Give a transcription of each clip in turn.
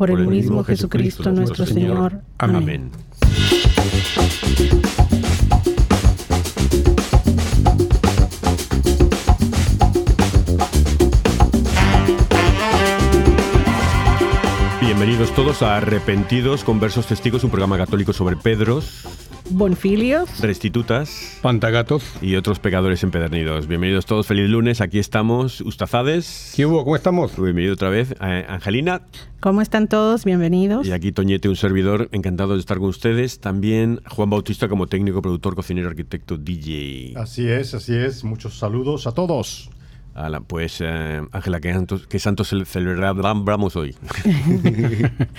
por el mismo Jesucristo nuestro Señor. Amén. Bienvenidos todos a Arrepentidos, Conversos Testigos, un programa católico sobre Pedros, Bonfilios, Restitutas, Pantagatos y otros pecadores empedernidos. Bienvenidos todos, feliz lunes. Aquí estamos, Ustazades. ¿Qué hubo? ¿Cómo estamos? Bienvenido otra vez. Eh, Angelina. ¿Cómo están todos? Bienvenidos. Y aquí Toñete, un servidor, encantado de estar con ustedes. También Juan Bautista como técnico, productor, cocinero, arquitecto, DJ. Así es, así es. Muchos saludos a todos. Pues eh, Ángela, ¿qué santos, qué santos celebramos hoy?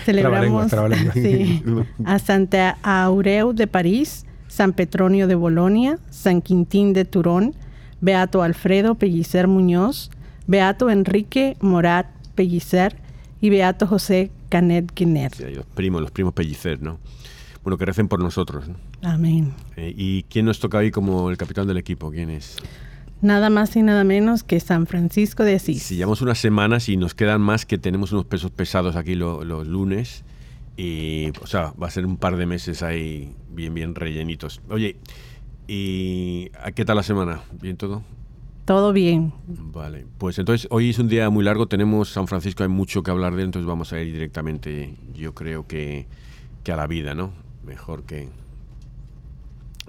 celebramos sí, a Santa Aureu de París, San Petronio de Bolonia, San Quintín de Turón, Beato Alfredo Pellicer Muñoz, Beato Enrique Morat Pellicer y Beato José Canet Guinet. los primos, los primos Pellicer, ¿no? Bueno, que recen por nosotros. Amén. Eh, ¿Y quién nos toca hoy como el capitán del equipo? ¿Quién es? Nada más y nada menos que San Francisco de Asís. Si llevamos unas semanas y nos quedan más que tenemos unos pesos pesados aquí los lunes. Y, o sea, va a ser un par de meses ahí bien, bien rellenitos. Oye, ¿y qué tal la semana? ¿Bien todo? Todo bien. Vale, pues entonces hoy es un día muy largo, tenemos San Francisco, hay mucho que hablar de él, entonces vamos a ir directamente, yo creo que, que a la vida, ¿no? Mejor que...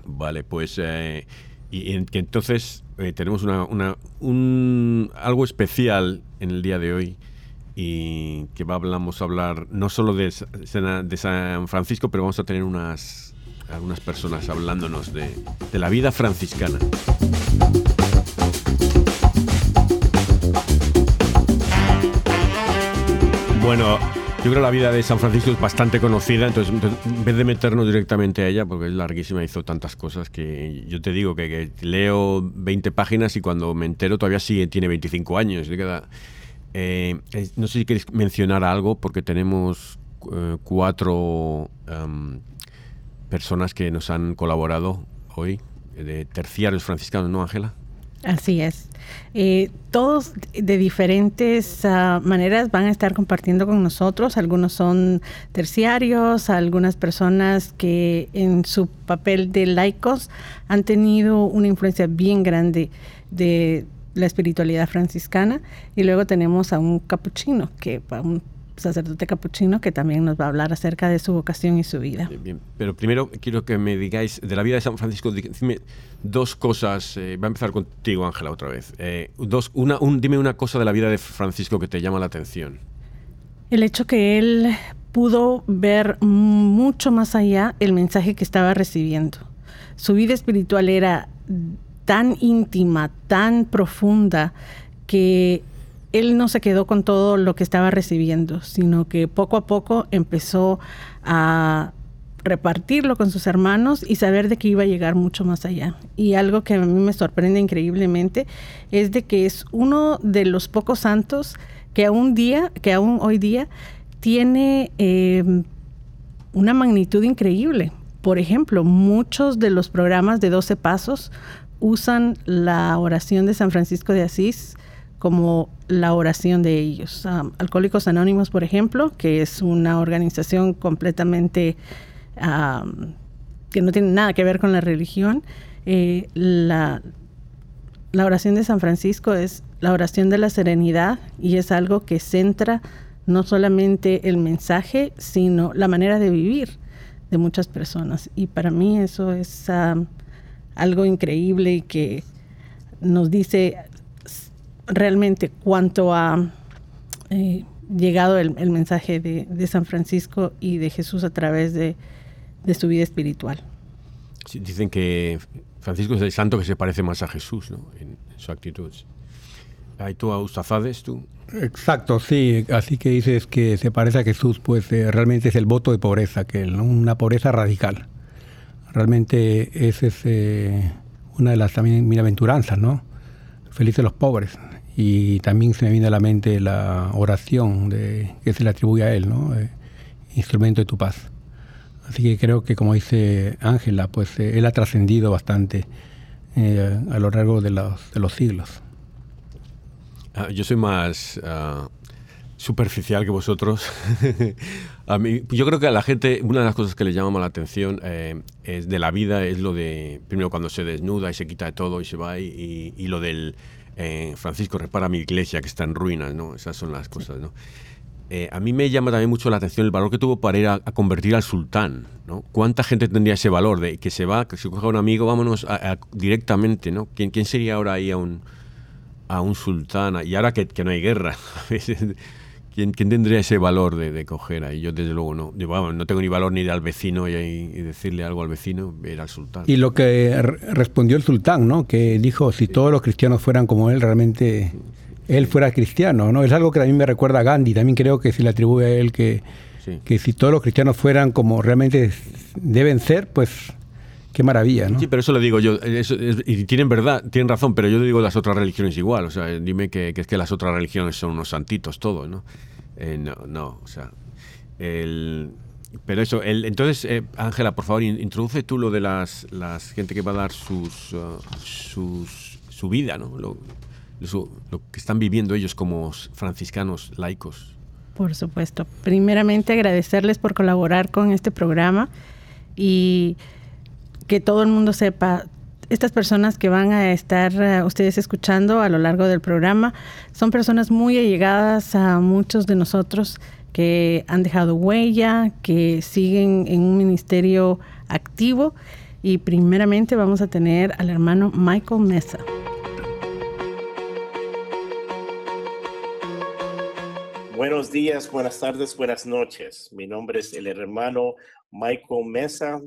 Vale, pues... Eh, y, entonces eh, tenemos una, un, algo especial en el día de hoy y que vamos a hablar no solo de, de San Francisco, pero vamos a tener unas algunas personas hablándonos de, de la vida franciscana. Bueno, yo creo que la vida de San Francisco es bastante conocida, entonces en vez de meternos directamente a ella, porque es larguísima, hizo tantas cosas que yo te digo que, leo 20 páginas y cuando me entero todavía sigue, tiene 25 años. Eh, no sé si queréis mencionar algo, porque tenemos eh, cuatro em, personas que nos han colaborado hoy, de terciarios franciscanos, ¿no, Ángela? Así es. Eh, todos de diferentes ah, maneras van a estar compartiendo con nosotros. Algunos son terciarios, algunas personas que en su papel de laicos han tenido una influencia bien grande de la espiritualidad franciscana. Y luego tenemos a un capuchino, que un sacerdote capuchino que también nos va a hablar acerca de su vocación y su vida. Bien, Pero primero quiero que me digáis de la vida de San Francisco, dime dos cosas. Eh, va a empezar contigo, Ángela, otra vez. Eh, dos, una, un, dime una cosa de la vida de Francisco que te llama la atención. El hecho que él pudo ver mucho más allá el mensaje que estaba recibiendo. Su vida espiritual era tan íntima, tan profunda, que él no se quedó con todo lo que estaba recibiendo, sino que poco a poco empezó a repartirlo con sus hermanos y saber de que iba a llegar mucho más allá. Y algo que a mí me sorprende increíblemente es de que es uno de los pocos santos que aún día, que aún hoy día tiene em, una magnitud increíble. Por ejemplo, muchos de los programas de 12 pasos usan la oración de San Francisco de Asís como la oración de ellos. Alcohólicos Anónimos, por ejemplo, que es una organización completamente que no tiene nada que ver con la religión, eh, la oración de San Francisco es la oración de la serenidad y es algo que centra no solamente el mensaje, sino la manera de vivir de muchas personas. Y para mí eso es algo increíble y que nos dice realmente cuánto ha eh, llegado el, mensaje de, San Francisco y de Jesús a través de, su vida espiritual. dicen que Francisco es el santo que se parece más a Jesús ¿no? en, su actitud. ¿Hay tú Ustazades, tú? Exacto, sí. Así que dices que se parece a Jesús, pues eh, realmente es el voto de pobreza, que una pobreza radical. Realmente esa es eh, una de las también bienaventuranzas, ¿no? Felices los pobres. Y también se me viene a la mente la oración de, que se le atribuye a él, ¿no? Eh, instrumento de tu paz. Así que creo que, como dice Ángela, pues él ha trascendido bastante a lo largo de los, de los siglos. Ah, yo soy más ah, superficial que vosotros. a mí, yo creo que a la gente, una de las cosas que le llama la atención eh, es de la vida es lo de, primero cuando se desnuda y se quita de todo y se va, y, y, lo del eh, Francisco repara mi iglesia que está en ruinas, ¿no? Esas son las cosas, ¿no? Eh, a mí me llama también mucho la atención el valor que tuvo para ir a, convertir al sultán, ¿no? ¿Cuánta gente tendría ese valor de que se va, que se coge a un amigo, vámonos directamente, ¿no? ¿Quién, ¿Quién sería ahora ahí a un a sultán, y ahora que, que no hay guerra, ¿quién, ¿quién, tendría ese valor de, de, coger ahí? Yo desde luego no. no tengo ni valor ni ir al vecino y, decirle algo al vecino, ir al sultán. Y lo que respondió el sultán, ¿no? Que dijo, si todos los cristianos fueran como él, realmente él fuera cristiano, ¿no? Es algo que también me recuerda a Gandhi, también creo que se le atribuye a él que, que si todos los cristianos fueran como realmente deben ser, pues Qué maravilla, ¿no? Sí, pero eso lo digo yo. y tienen verdad, tienen razón, pero yo digo las otras religiones igual. O sea, dime que, es que las otras religiones son unos santitos todos, ¿no? Eh, no, no, o sea. pero eso, el, entonces, eh, Ángela, por favor, introduce tú lo de las, las gente que va a dar sus, uh, sus su vida, ¿no? Lo, lo que están viviendo ellos como franciscanos laicos. Por supuesto. Primeramente, agradecerles por colaborar con este programa y que todo el mundo sepa, estas personas que van a estar eh, ustedes escuchando a lo largo del programa son personas muy allegadas a muchos de nosotros que han dejado huella, que siguen en un ministerio activo y primeramente vamos a tener al hermano Michael Mesa. Buenos días, buenas tardes, buenas noches. Mi nombre es el hermano Michael Mesa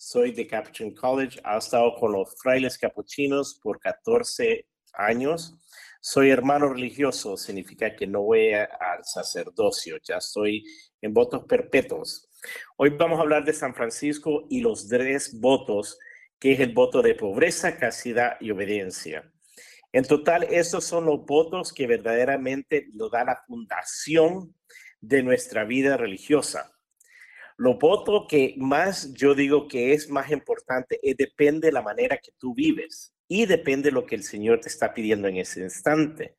soy de Capuchin College, he estado con los frailes capuchinos por 14 años. Soy hermano religioso, significa que no voy al sacerdocio, ya estoy en votos perpetuos. Hoy vamos a hablar de San Francisco y los tres votos, que es el voto de pobreza, castidad y obediencia. En total, estos son los votos que verdaderamente lo da la fundación de nuestra vida religiosa. Lo voto que más yo digo que es más importante es depende de la manera que tú vives y depende de lo que el Señor te está pidiendo en ese instante.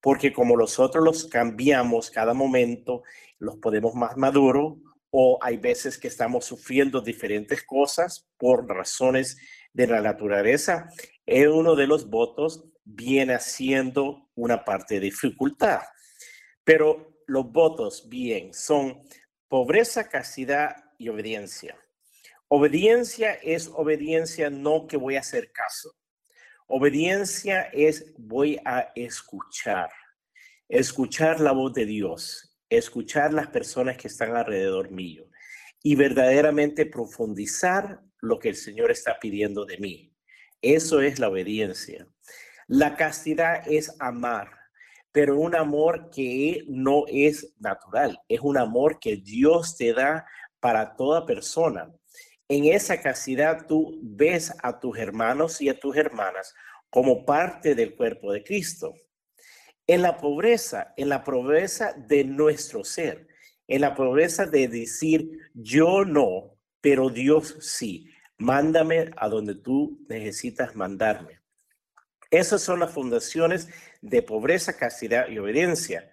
Porque como nosotros los cambiamos cada momento, los podemos más maduros o hay veces que estamos sufriendo diferentes cosas por razones de la naturaleza, es uno de los votos viene haciendo una parte de dificultad. Pero los votos, bien, son Pobreza, castidad y obediencia. Obediencia es obediencia no que voy a hacer caso. Obediencia es voy a escuchar. Escuchar la voz de Dios, escuchar las personas que están alrededor mío y verdaderamente profundizar lo que el Señor está pidiendo de mí. Eso es la obediencia. La castidad es amar pero un amor que no es natural, es un amor que Dios te da para toda persona. En esa castidad tú ves a tus hermanos y a tus hermanas como parte del cuerpo de Cristo. En la pobreza, en la pobreza de nuestro ser, en la pobreza de decir yo no, pero Dios sí. Mándame a donde tú necesitas mandarme. Esas son las fundaciones de pobreza, castidad y obediencia.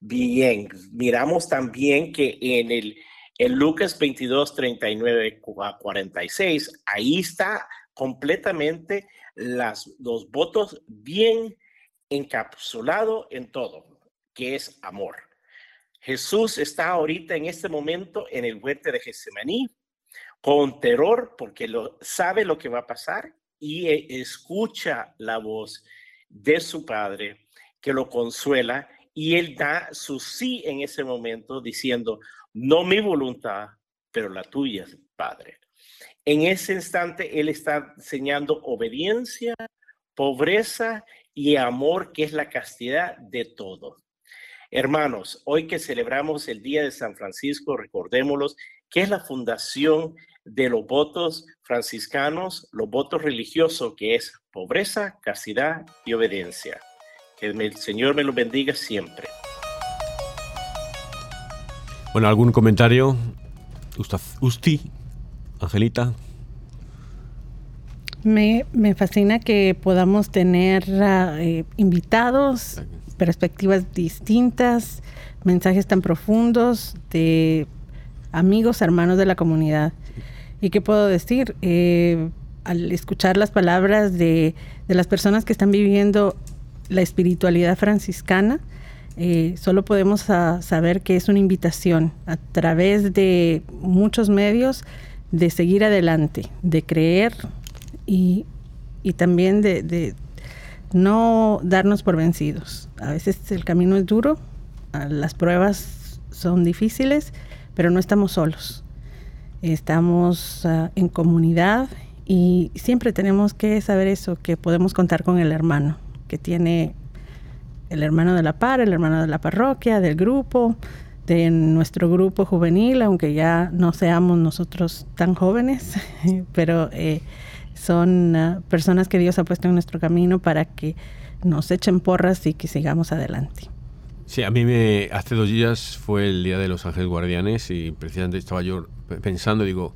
Bien, miramos también que en el en Lucas 22, 39 a 46, ahí está completamente las, los votos bien encapsulado en todo, que es amor. Jesús está ahorita en este momento en el huerto de Getsemaní con terror porque lo, sabe lo que va a pasar y e, escucha la voz de su padre que lo consuela y él da su sí en ese momento diciendo, no mi voluntad, pero la tuya, Padre. En ese instante, Él está enseñando obediencia, pobreza y amor, que es la castidad de todo. Hermanos, hoy que celebramos el Día de San Francisco, recordémoslos que es la fundación de los votos franciscanos, los votos religiosos, que es pobreza, castidad y obediencia. Que el Señor me lo bendiga siempre. Bueno, ¿algún comentario? Usti, Angelita. Me, fascina que podamos tener ah, eh, invitados, perspectivas distintas, mensajes tan profundos de amigos, hermanos de la comunidad. ¿Y qué puedo decir? Eh, al escuchar las palabras de, de las personas que están viviendo la espiritualidad franciscana, eh, solo podemos saber que es una invitación a través de muchos medios de seguir adelante, de creer y, también de, no darnos por vencidos. A veces el camino es duro, las pruebas son difíciles, pero no estamos solos. Estamos ah, en comunidad y siempre tenemos que saber eso, que podemos contar con el hermano que tiene el hermano de la par, el hermano de la parroquia, del grupo, de nuestro grupo juvenil, aunque ya no seamos nosotros tan jóvenes, pero eh, son ah, personas que Dios ha puesto en nuestro camino para que nos echen porras y que sigamos adelante. Sí, a mí me, hace dos días fue el Día de los Ángeles Guardianes y precisamente estaba yo pensando, digo,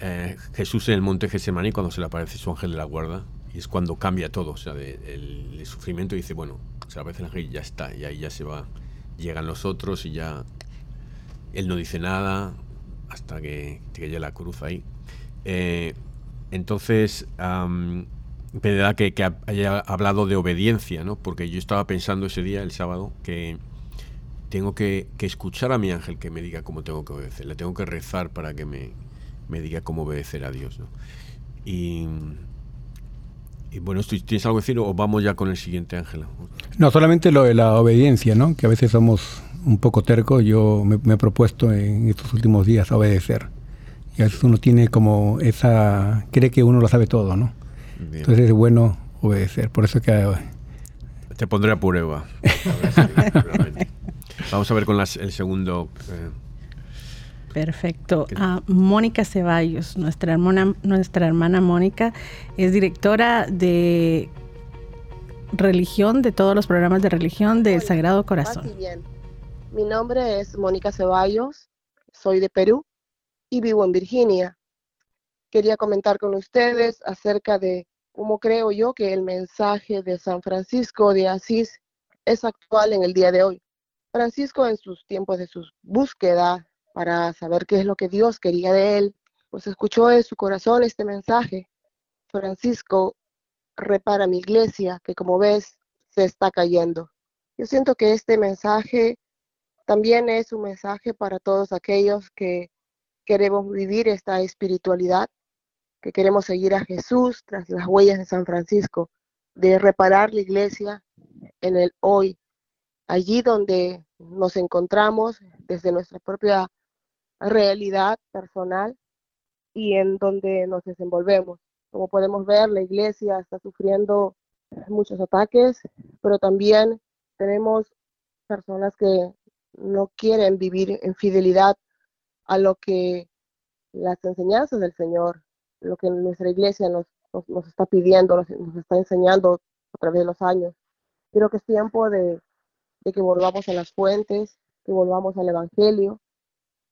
eh, Jesús en el monte Gesemaní cuando se le aparece su ángel de la guarda y es cuando cambia todo, o sea, el, sufrimiento dice, bueno, se le aparece el ángel y ya está, y ahí ya se va, llegan los otros y ya él no dice nada hasta que, que llega la cruz ahí. Eh, entonces, um, que, que, haya hablado de obediencia, ¿no? Porque yo estaba pensando ese día, el sábado, que tengo que, que, escuchar a mi ángel que me diga cómo tengo que obedecer. Le tengo que rezar para que me, me diga cómo obedecer a Dios, ¿no? Y y bueno, ¿tienes algo que decir o vamos ya con el siguiente, Ángela? No, solamente lo de la obediencia, ¿no? Que a veces somos un poco tercos. Yo me, he propuesto en estos últimos días obedecer. Y a veces uno tiene como esa... cree que uno lo sabe todo, ¿no? Entonces es bueno obedecer. Por eso que... Te pondré a prueba. vamos a ver con el segundo... Eh, Perfecto. Ah, Mónica Ceballos, nuestra hermana, nuestra hermana Mónica, es directora de religión, de todos los programas de religión del Sagrado Corazón. Bien. Mi nombre es Mónica Ceballos, soy de Perú y vivo en Virginia. Quería comentar con ustedes acerca de cómo creo yo que el mensaje de San Francisco de Asís es actual en el día de hoy. Francisco en sus tiempos de su búsqueda para saber qué es lo que Dios quería de él, pues escuchó en su corazón este mensaje. Francisco, repara mi iglesia, que como ves se está cayendo. Yo siento que este mensaje también es un mensaje para todos aquellos que queremos vivir esta espiritualidad, que queremos seguir a Jesús tras las huellas de San Francisco, de reparar la iglesia en el hoy, allí donde nos encontramos desde nuestra propia realidad personal y en donde nos desenvolvemos. Como podemos ver, la iglesia está sufriendo muchos ataques, pero también tenemos personas que no quieren vivir en fidelidad a lo que las enseñanzas del Señor, lo que nuestra iglesia nos, nos, está pidiendo, nos, está enseñando a través de los años. Creo que es tiempo de, de que volvamos a las fuentes, que volvamos al Evangelio,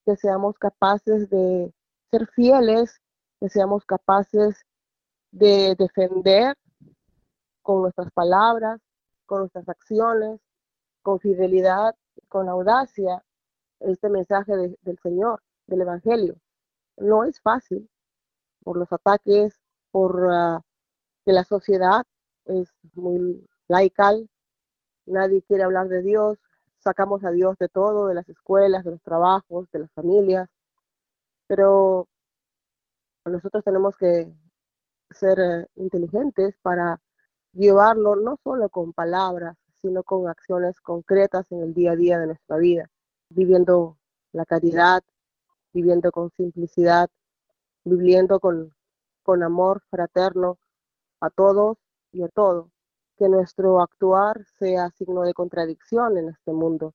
que seamos capaces de ser fieles, que seamos capaces de defender con nuestras palabras, con nuestras acciones, con fidelidad, con audacia, este mensaje del Señor, del Evangelio. No es fácil por los ataques, por ah, que la sociedad es muy laical, nadie quiere hablar de Dios, sacamos a Dios de todo, de las escuelas, de los trabajos, de las familias, pero nosotros tenemos que ser eh, inteligentes para llevarlo no solo con palabras, sino con acciones concretas en el día a día de nuestra vida, viviendo la caridad, viviendo con simplicidad, viviendo con, con amor fraterno a todos y a todo. Que nuestro actuar sea signo de contradicción en este mundo,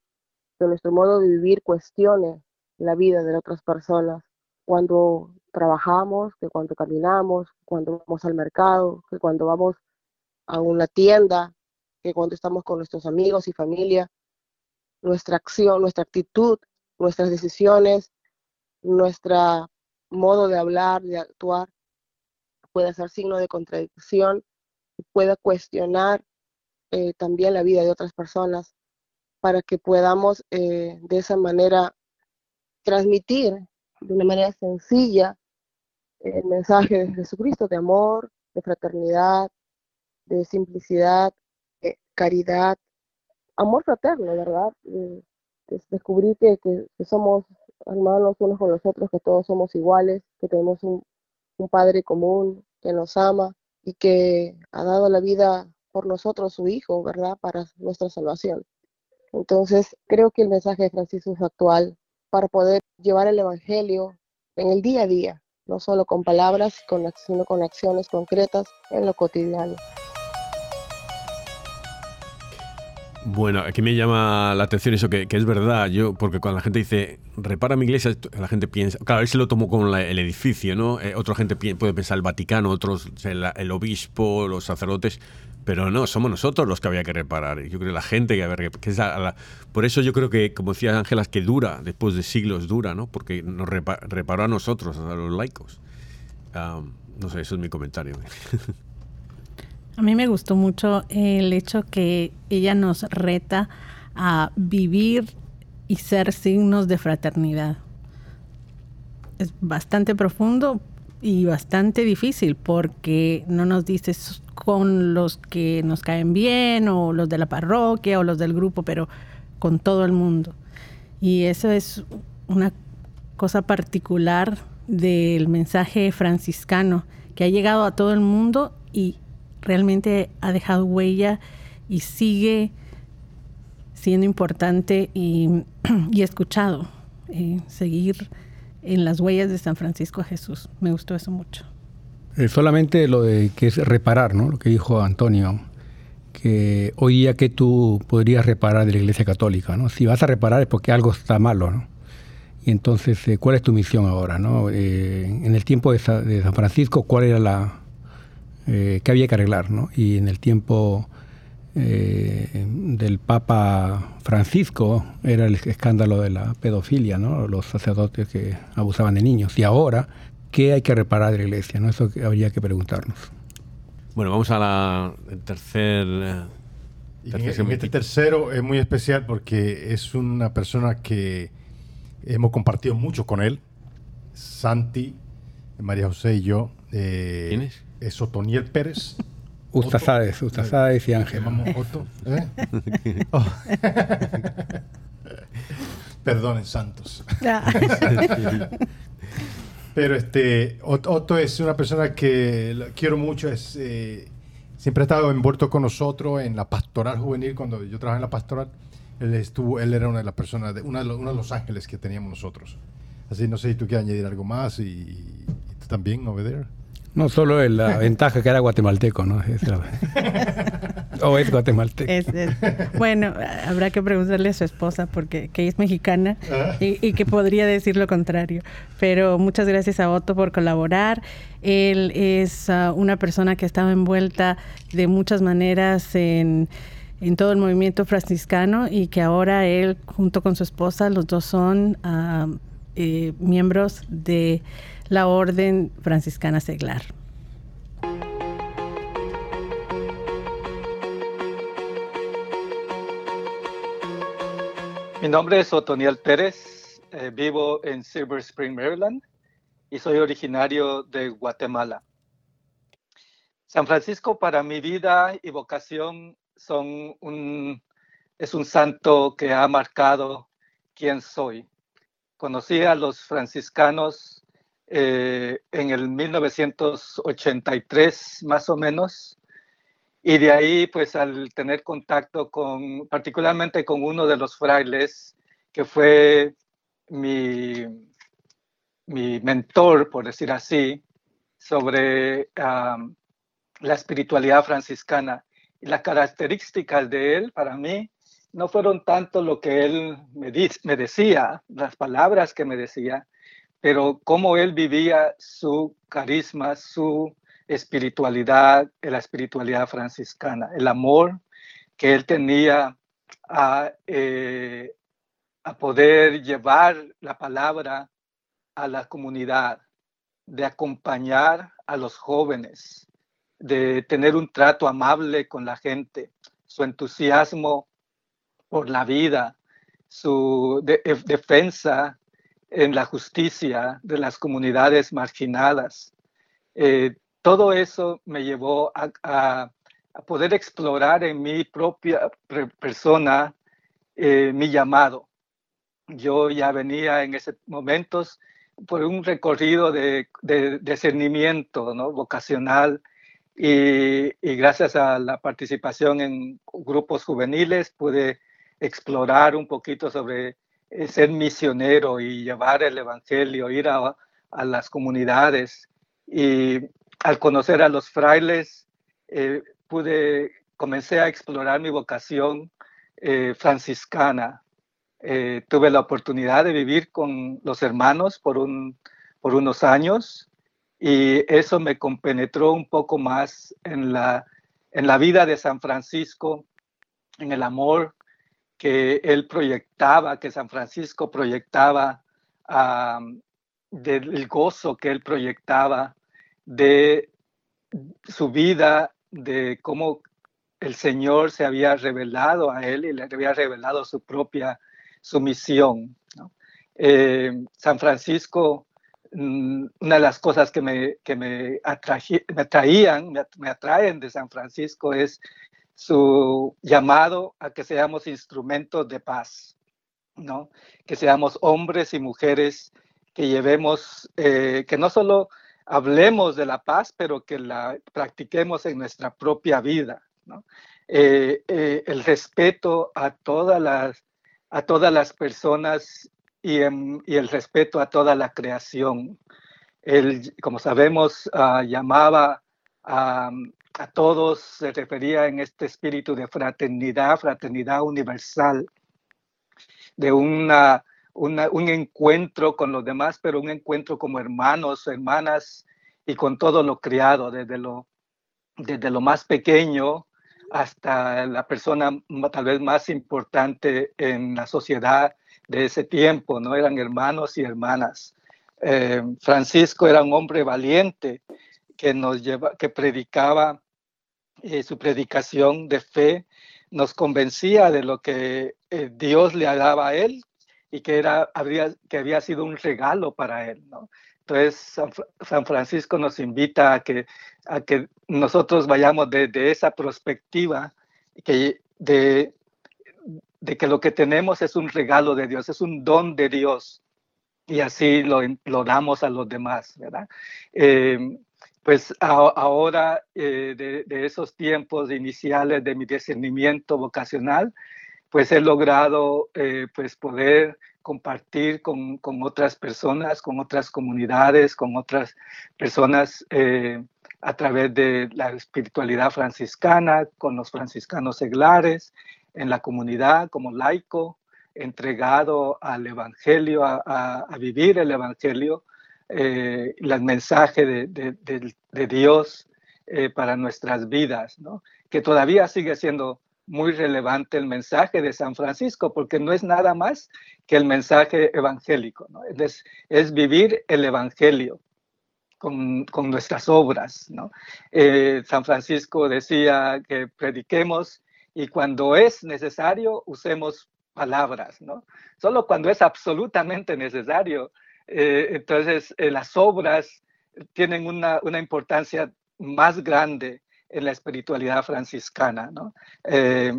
que nuestro modo de vivir cuestione la vida de otras personas. Cuando trabajamos, que cuando caminamos, cuando vamos al mercado, que cuando vamos a una tienda, que cuando estamos con nuestros amigos y familia, nuestra acción, nuestra actitud, nuestras decisiones, nuestro modo de hablar, de actuar, puede ser signo de contradicción, pueda cuestionar eh, también la vida de otras personas, para que podamos eh, de esa manera transmitir de una manera sencilla el mensaje de Jesucristo de amor, de fraternidad, de simplicidad, de caridad, amor fraterno, ¿verdad? descubrir que, somos hermanos unos con los otros, que todos somos iguales, que tenemos un Padre común que nos ama y que ha dado la vida por nosotros, su Hijo, ¿verdad? Para nuestra salvación. Entonces, creo que el mensaje de Francisco es actual para poder llevar el Evangelio en el día a día, no solo con palabras, sino con acciones concretas en lo cotidiano. Bueno, aquí me llama la atención eso que, es verdad, yo porque cuando la gente dice repara mi iglesia, la gente piensa, claro, él se lo tomó con el edificio, ¿no? Eh, otra gente puede pensar el Vaticano, otros el, obispo, los sacerdotes, pero no, somos nosotros los que había que reparar. Yo creo que la gente que había que, es por eso yo creo que, como decía Ángelas, que dura, después de siglos dura, ¿no? Porque nos reparó a nosotros, a los laicos. no sé, eso es mi comentario. A mí me gustó mucho el hecho que ella nos reta a vivir y ser signos de fraternidad. Es bastante profundo y bastante difícil porque no nos dices con los que nos caen bien o los de la parroquia o los del grupo, pero con todo el mundo. Y eso es una cosa particular del mensaje franciscano que ha llegado a todo el mundo y realmente ha dejado huella y sigue siendo importante y, escuchado. Eh, seguir en las huellas de San Francisco Jesús. Me gustó eso mucho. Eh, solamente lo de que es reparar, ¿no? Lo que dijo Antonio, que hoy día que tú podrías reparar de la Iglesia Católica, ¿no? Si vas a reparar es porque algo está malo, ¿no? Y entonces, eh, ¿cuál es tu misión ahora, no? en el tiempo de, de San Francisco, ¿cuál era la, eh, que había que arreglar. ¿no? Y en el tiempo eh, del Papa Francisco era el escándalo de la pedofilia, ¿no? los sacerdotes que abusaban de niños. Y ahora, ¿qué hay que reparar de la iglesia? ¿no? Eso habría que preguntarnos. Bueno, vamos a la tercer... en, este tercero es muy especial porque es una persona que hemos compartido mucho con él, Santi, María José y yo. Eh, ¿Quién es? Es Otoniel Pérez. Ustazáez, Ustazáez y Ángel. Otto. ¿eh? Oh. Perdonen, Santos. Pero este, Otto es una persona que quiero mucho, es, eh, siempre ha estado envuelto con nosotros en la pastoral juvenil, cuando yo trabajaba en la pastoral, él estuvo, él era una de las personas, de, uno, de los, ángeles que teníamos nosotros. Así, no sé si tú quieres añadir algo más y, y tú también, over there. No solo la ventaja que era guatemalteco, ¿no? o es guatemalteco. Bueno, habrá que preguntarle a su esposa porque que es mexicana y, que podría decir lo contrario. Pero muchas gracias a Otto por colaborar. Él es ah, una persona que estaba envuelta de muchas maneras en en todo el movimiento franciscano y que ahora él junto con su esposa, los dos son eh, miembros de la Orden Franciscana Seglar. Mi nombre es Otoniel Pérez, eh, vivo en Silver Spring, Maryland, y soy originario de Guatemala. San Francisco para mi vida y vocación son un, es un santo que ha marcado quién soy. Conocí a los franciscanos eh, en el 1983 más o menos y de ahí, pues al tener contacto con, particularmente con uno de los frailes, que fue mi, mi mentor, por decir así, sobre la espiritualidad franciscana. Y las características de él, para mí, no fueron tanto lo que él me, me decía, las palabras que me decía, pero cómo él vivía su carisma, su espiritualidad, la espiritualidad franciscana, el amor que él tenía a, eh, a poder llevar la palabra a la comunidad, de acompañar a los jóvenes, de tener un trato amable con la gente, su entusiasmo por la vida, su defensa en la justicia de las comunidades marginadas. Eh, todo eso me llevó a, poder explorar en mi propia persona eh, mi llamado. Yo ya venía en esos momentos por un recorrido de, discernimiento vocacional y, gracias a la participación en grupos juveniles pude explorar un poquito sobre ser misionero y llevar el Evangelio, ir a, las comunidades. Y al conocer a los frailes, eh, pude, comencé a explorar mi vocación eh, franciscana. Eh, tuve la oportunidad de vivir con los hermanos por, un, por unos años y eso me compenetró un poco más en la, en la vida de San Francisco, en el amor que él proyectaba, que San Francisco proyectaba, del gozo que él proyectaba de su vida, de cómo el Señor se había revelado a él y le había revelado su propia sumisión. Eh, San Francisco, mm, una de las cosas que me, que me, me atraían, me, atraen de San Francisco es su llamado a que seamos instrumentos de paz, ¿no? Que seamos hombres y mujeres que llevemos, eh, que no solo hablemos de la paz, pero que la practiquemos en nuestra propia vida. Eh, eh, el respeto a todas las, a todas las personas y, el respeto a toda la creación. Él, como sabemos, ah, llamaba a, a todos, se refería en este espíritu de fraternidad, fraternidad universal, de una un encuentro con los demás, pero un encuentro como hermanos, hermanas y con todo lo criado, desde lo, desde lo más pequeño hasta la persona tal vez más importante en la sociedad de ese tiempo, ¿no? Eran hermanos y hermanas. Eh, Francisco era un hombre valiente que nos lleva, que predicaba eh, su predicación de fe, nos convencía de lo que eh, Dios le daba a él y que, era, habría, que había sido un regalo para él. Entonces, San, Francisco nos invita a que, a que nosotros vayamos desde esa perspectiva que de, de que lo que tenemos es un regalo de Dios, es un don de Dios, y así lo, lo damos a los demás, ¿verdad? Eh, pues ahora, eh, de, esos tiempos iniciales de mi discernimiento vocacional, pues he logrado eh, pues poder compartir con, con, otras personas, con otras comunidades, con otras personas eh, a través de la espiritualidad franciscana, con los franciscanos seglares, en la comunidad como laico, entregado al Evangelio, a, vivir el Evangelio, eh, el mensaje de, de, de Dios eh, para nuestras vidas, ¿no? que todavía sigue siendo muy relevante el mensaje de San Francisco, porque no es nada más que el mensaje evangélico, ¿no? es, es, vivir el evangelio con, con nuestras obras. ¿no? Eh, San Francisco decía que prediquemos y cuando es necesario usemos palabras, ¿no? Solo cuando es absolutamente necesario. Eh, entonces, eh, las obras tienen una, una, importancia más grande en la espiritualidad franciscana, ¿no? Eh,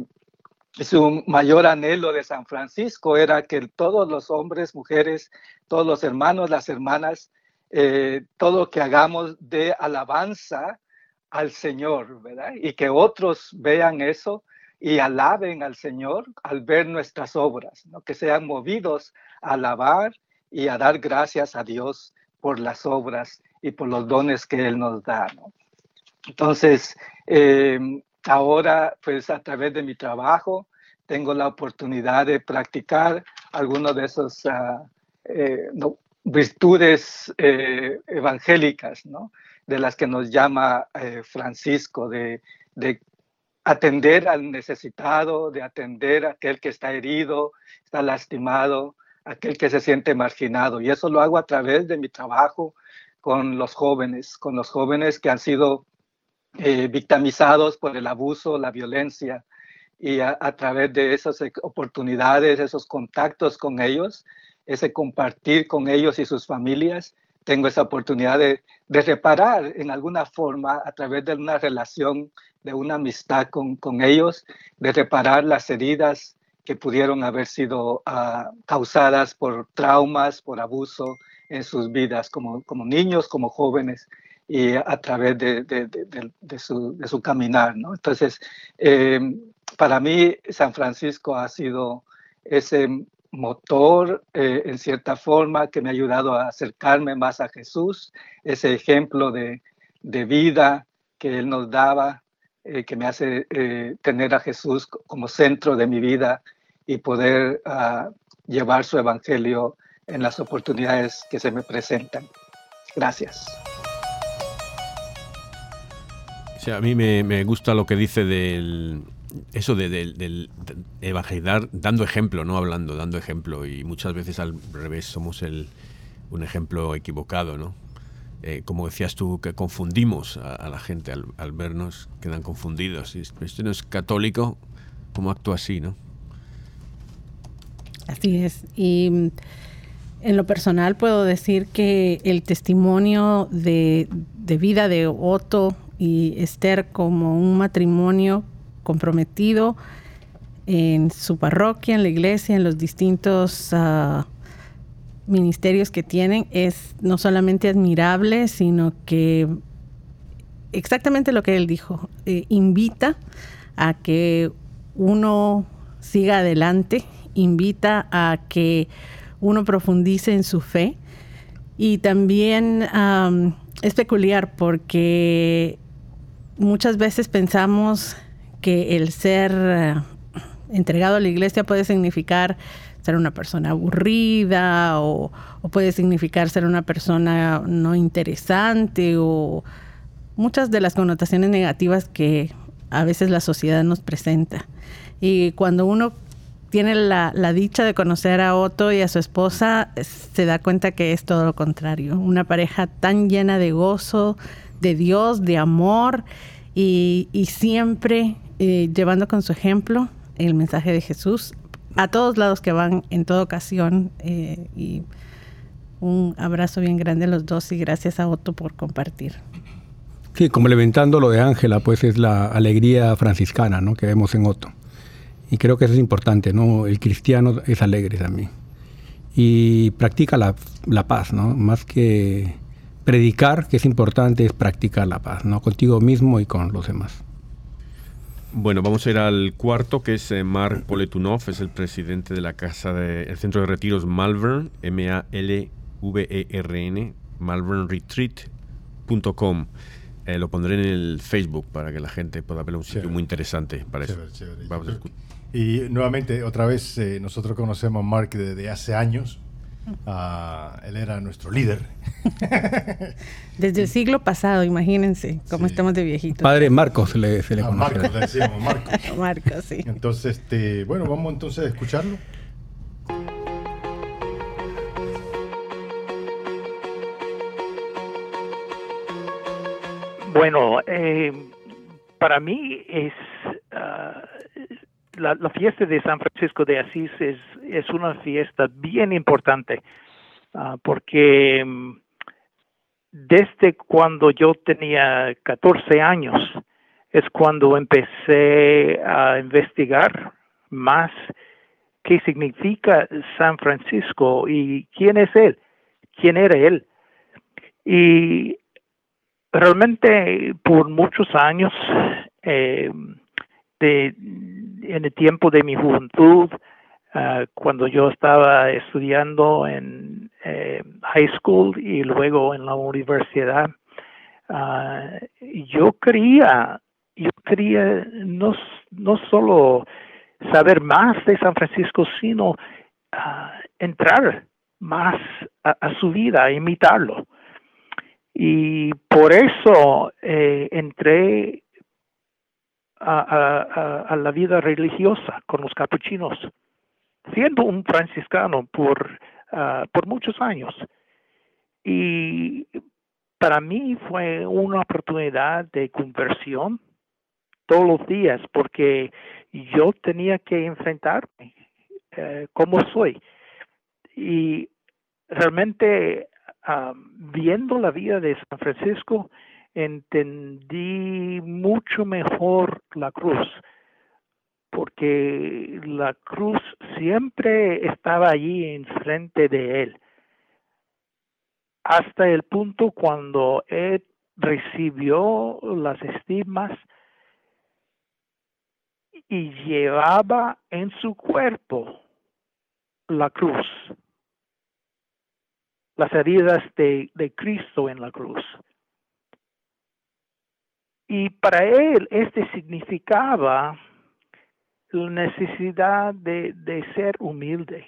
su mayor anhelo de San Francisco era que todos los hombres, mujeres, todos los hermanos, las hermanas, todo lo que hagamos de alabanza al Señor, ¿verdad? Y que otros vean eso y alaben al Señor al ver nuestras obras, ¿no? que sean movidos a alabar y a dar gracias a Dios por las obras y por los dones que Él nos da. ¿no? Entonces, eh, ahora, pues a través de mi trabajo, tengo la oportunidad de practicar algunas de esas uh, eh, virtudes eh, evangélicas, ¿no? de las que nos llama Francisco, de atender al necesitado, de atender a aquel que está herido, está lastimado, aquel que se siente marginado. Y eso lo hago a través de mi trabajo con los jóvenes, con los jóvenes que han sido eh, victimizados por el abuso, la violencia. Y a, través de esas oportunidades, esos contactos con ellos, ese compartir con ellos y sus familias, tengo esa oportunidad de, de, reparar en alguna forma a través de una relación de una amistad con, con ellos, de reparar las heridas que pudieron haber sido uh, causadas por traumas, por abuso en sus vidas, como, como niños, como jóvenes, y a través de, de, de su, su, caminar. ¿no? Entonces, eh, para mí, San Francisco ha sido ese motor, eh, en cierta forma, que me ha ayudado a acercarme más a Jesús, ese ejemplo de, de vida que Él nos daba eh, que me hace eh, tener a Jesús como centro de mi vida y poder uh, llevar su evangelio en las oportunidades que se me presentan. Gracias. Sí, a mí me, gusta lo que dice del eso de, evangelizar dando ejemplo, no hablando, dando ejemplo y muchas veces al revés somos un ejemplo equivocado, ¿no? Eh, como decías tú, que confundimos a, la gente al, vernos, quedan confundidos. Este no es católico, ¿cómo actúa así, no? Así es. Y mm, en lo personal puedo decir que el testimonio de, de vida de Otto y Esther como un matrimonio comprometido en su parroquia, en la iglesia, en los distintos uh, ministerios que tienen es no solamente admirable, sino que exactamente lo que él dijo, eh, invita a que uno siga adelante, invita a que uno profundice en su fe y también es peculiar porque muchas veces pensamos que el ser eh, entregado a la iglesia puede significar ser una persona aburrida o, puede significar ser una persona no interesante o muchas de las connotaciones negativas que a veces la sociedad nos presenta. Y cuando uno tiene la, dicha de conocer a Otto y a su esposa, se da cuenta que es todo lo contrario. Una pareja tan llena de gozo, de Dios, de amor y, y siempre eh, llevando con su ejemplo el mensaje de Jesús a todos lados que van, en toda ocasión. Eh, y un abrazo bien grande a los dos y gracias a Otto por compartir. Sí, complementando lo de Ángela, pues es la alegría franciscana ¿no? que vemos en Otto. Y creo que eso es importante, ¿no? El cristiano es alegre también. Y practica la, la paz, ¿no? Más que predicar, que es importante, es practicar la paz, ¿no? Contigo mismo y con los demás. Bueno, vamos a ir al cuarto, que es eh, Mark Poletunov, es el presidente de la casa del Centro de Retiros Malvern, M-A-L-V-E-R-N, malvernretreat.com. Eh, lo pondré en el Facebook para que la gente pueda ver un sitio muy interesante para eso. y nuevamente, otra vez, eh, nosotros conocemos a Mark desde hace años. Uh, él era nuestro líder. Desde el siglo pasado, imagínense cómo estamos de viejitos. Padre Marcos se le, se le ah, conoce. Marcos, le decíamos Marcos. Marcos, sí. Entonces, este, bueno, vamos entonces a escucharlo. Bueno, eh, para mí es uh, la, fiesta de San Francisco de Asís es, es una fiesta bien importante ah, porque mm, desde cuando yo tenía 14 años es cuando empecé a investigar más qué significa San Francisco y quién es él, quién era él. Y realmente por muchos años, eh, en el tiempo de mi juventud, ah, cuando yo estaba estudiando en eh, high school y luego en la universidad, ah, yo quería, yo quería no, no solo saber más de San Francisco, sino ah, entrar más a, su vida, imitarlo. Y por eso eh, entré a, la vida religiosa con los capuchinos, siendo un franciscano por, ah, por muchos años. Y para mí fue una oportunidad de conversión todos los días porque yo tenía que enfrentarme eh, como soy. Y realmente ah, viendo la vida de San Francisco, entendí mucho mejor la cruz, porque la cruz siempre estaba allí enfrente de él, hasta el punto cuando él recibió las estigmas y llevaba en su cuerpo la cruz, las heridas de, de Cristo en la cruz. Y para él este significaba la necesidad de, de ser humilde,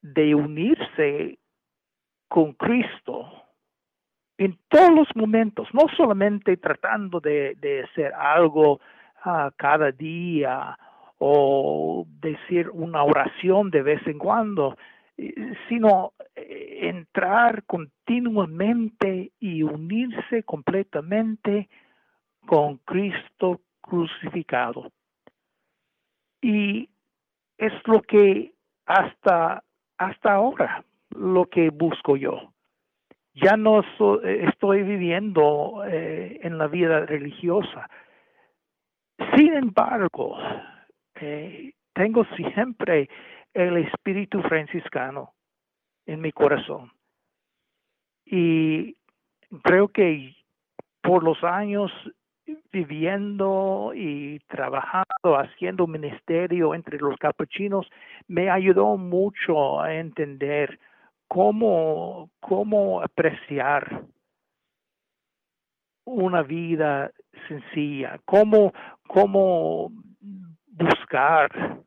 de unirse con Cristo en todos los momentos, no solamente tratando de, de hacer algo uh, cada día o decir una oración de vez en cuando, sino eh, entrar continuamente y unirse completamente con Cristo crucificado. Y es lo que hasta, hasta ahora, lo que busco yo. Ya no estoy viviendo eh, en la vida religiosa. Sin embargo, eh, tengo siempre el espíritu franciscano en mi corazón. Y creo que por los años viviendo y trabajando, haciendo ministerio entre los capuchinos, me ayudó mucho a entender cómo, cómo apreciar una vida sencilla, cómo, cómo buscar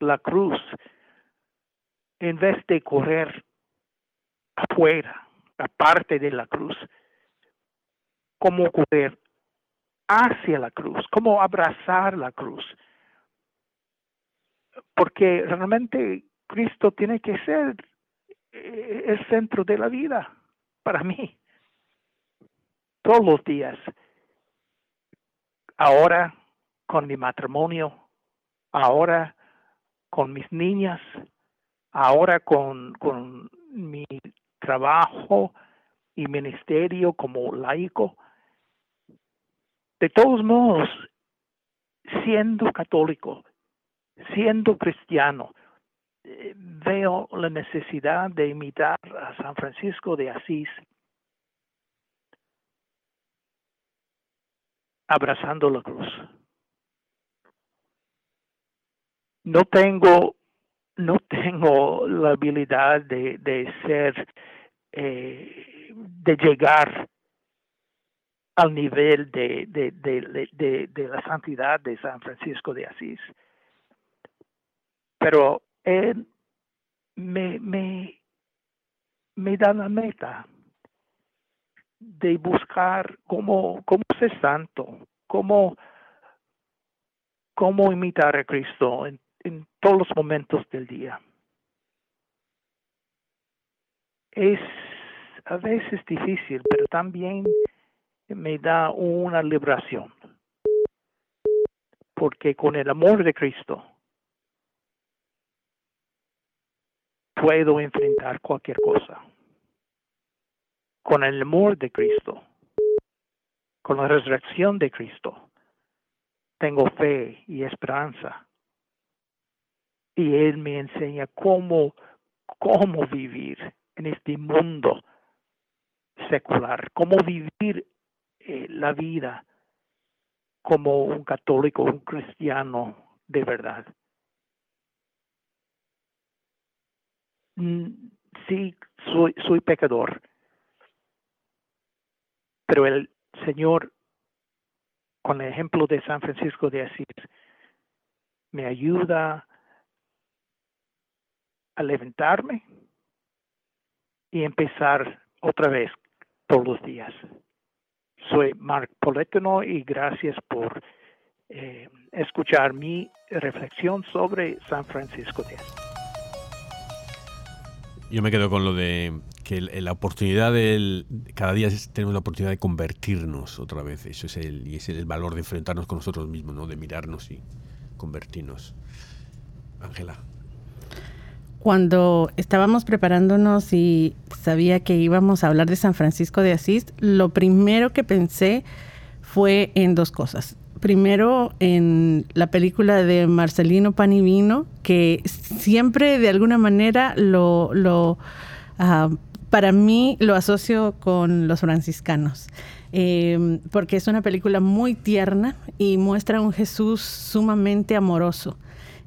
la cruz en vez de correr afuera, aparte de la cruz, cómo correr hacia la cruz, cómo abrazar la cruz. Porque realmente Cristo tiene que ser eh, el centro de la vida para mí. Todos los días. Ahora con mi matrimonio, ahora con mis niñas, ahora con, con mi trabajo y ministerio como laico, de todos modos, siendo católico, siendo cristiano, eh, veo la necesidad de imitar a San Francisco de Asís, abrazando la cruz. No tengo no tengo la habilidad de, de ser, eh, de llegar al nivel de, de, de, la santidad de San Francisco de Asís. Pero él me, me, me da la meta de buscar cómo, cómo ser santo, cómo, cómo imitar a Cristo en en todos los momentos del día. Es a veces difícil, pero también me da una liberación. porque con el amor de Cristo puedo enfrentar cualquier cosa. Con el amor de Cristo, con la resurrección de Cristo, tengo fe y esperanza. Y Él me enseña cómo, cómo vivir en este mundo secular, cómo vivir eh, la vida como un católico, un cristiano de verdad. Mm, sí, soy, soy pecador, pero el Señor, con el ejemplo de San Francisco de Asís, me ayuda a levantarme y empezar otra vez todos los días. Soy Mark Poletano y gracias por eh, escuchar mi reflexión sobre San Francisco de. Yo me quedo con lo de que la oportunidad del cada día tenemos la oportunidad de convertirnos otra vez. Eso es el y es el valor de enfrentarnos con nosotros mismos, ¿no? De mirarnos y convertirnos. Ángela. Cuando estábamos preparándonos y sabía que íbamos a hablar de San Francisco de Asís, lo primero que pensé fue en dos cosas. Primero, en la película de Marcelino Panivino, que siempre de alguna manera lo, lo uh, para mí lo asocio con los franciscanos. Eh, porque es una película muy tierna y muestra un Jesús sumamente amoroso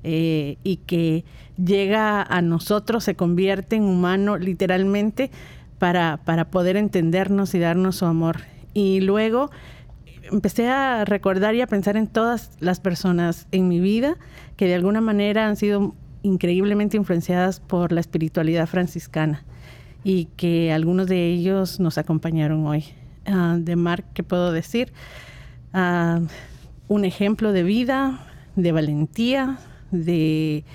eh, y que llega a nosotros, se convierte en humano literalmente para, para poder entendernos y darnos su amor. Y luego empecé a recordar y a pensar en todas las personas en mi vida que de alguna manera han sido increíblemente influenciadas por la espiritualidad franciscana y que algunos de ellos nos acompañaron hoy. Uh, de Mark, ¿qué puedo decir? Uh, un ejemplo de vida, de valentía, de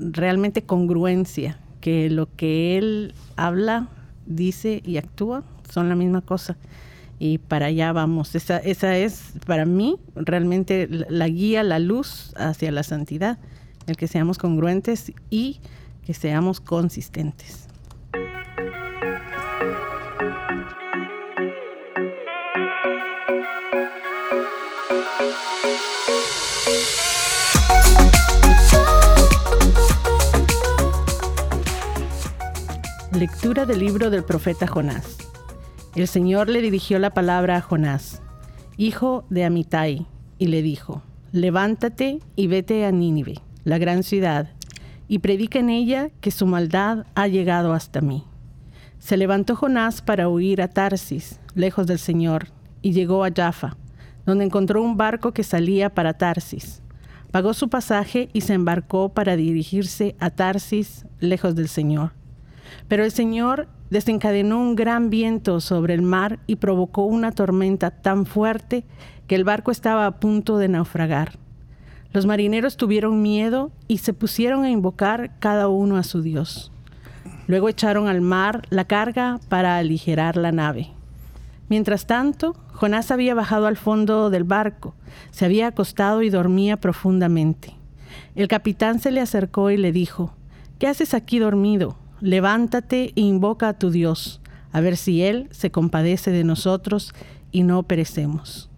realmente congruencia, que lo que él habla, dice y actúa son la misma cosa. Y para allá vamos. Esa, esa es para mí realmente la guía, la luz hacia la santidad, el que seamos congruentes y que seamos consistentes. Lectura del libro del profeta Jonás. El Señor le dirigió la palabra a Jonás, hijo de Amitai, y le dijo, levántate y vete a Nínive, la gran ciudad, y predica en ella que su maldad ha llegado hasta mí. Se levantó Jonás para huir a Tarsis, lejos del Señor, y llegó a Jaffa, donde encontró un barco que salía para Tarsis. Pagó su pasaje y se embarcó para dirigirse a Tarsis, lejos del Señor. Pero el Señor desencadenó un gran viento sobre el mar y provocó una tormenta tan fuerte que el barco estaba a punto de naufragar. Los marineros tuvieron miedo y se pusieron a invocar cada uno a su Dios. Luego echaron al mar la carga para aligerar la nave. Mientras tanto, Jonás había bajado al fondo del barco, se había acostado y dormía profundamente. El capitán se le acercó y le dijo, ¿Qué haces aquí dormido? Levántate e invoca a tu Dios, a ver si Él se compadece de nosotros y no perecemos.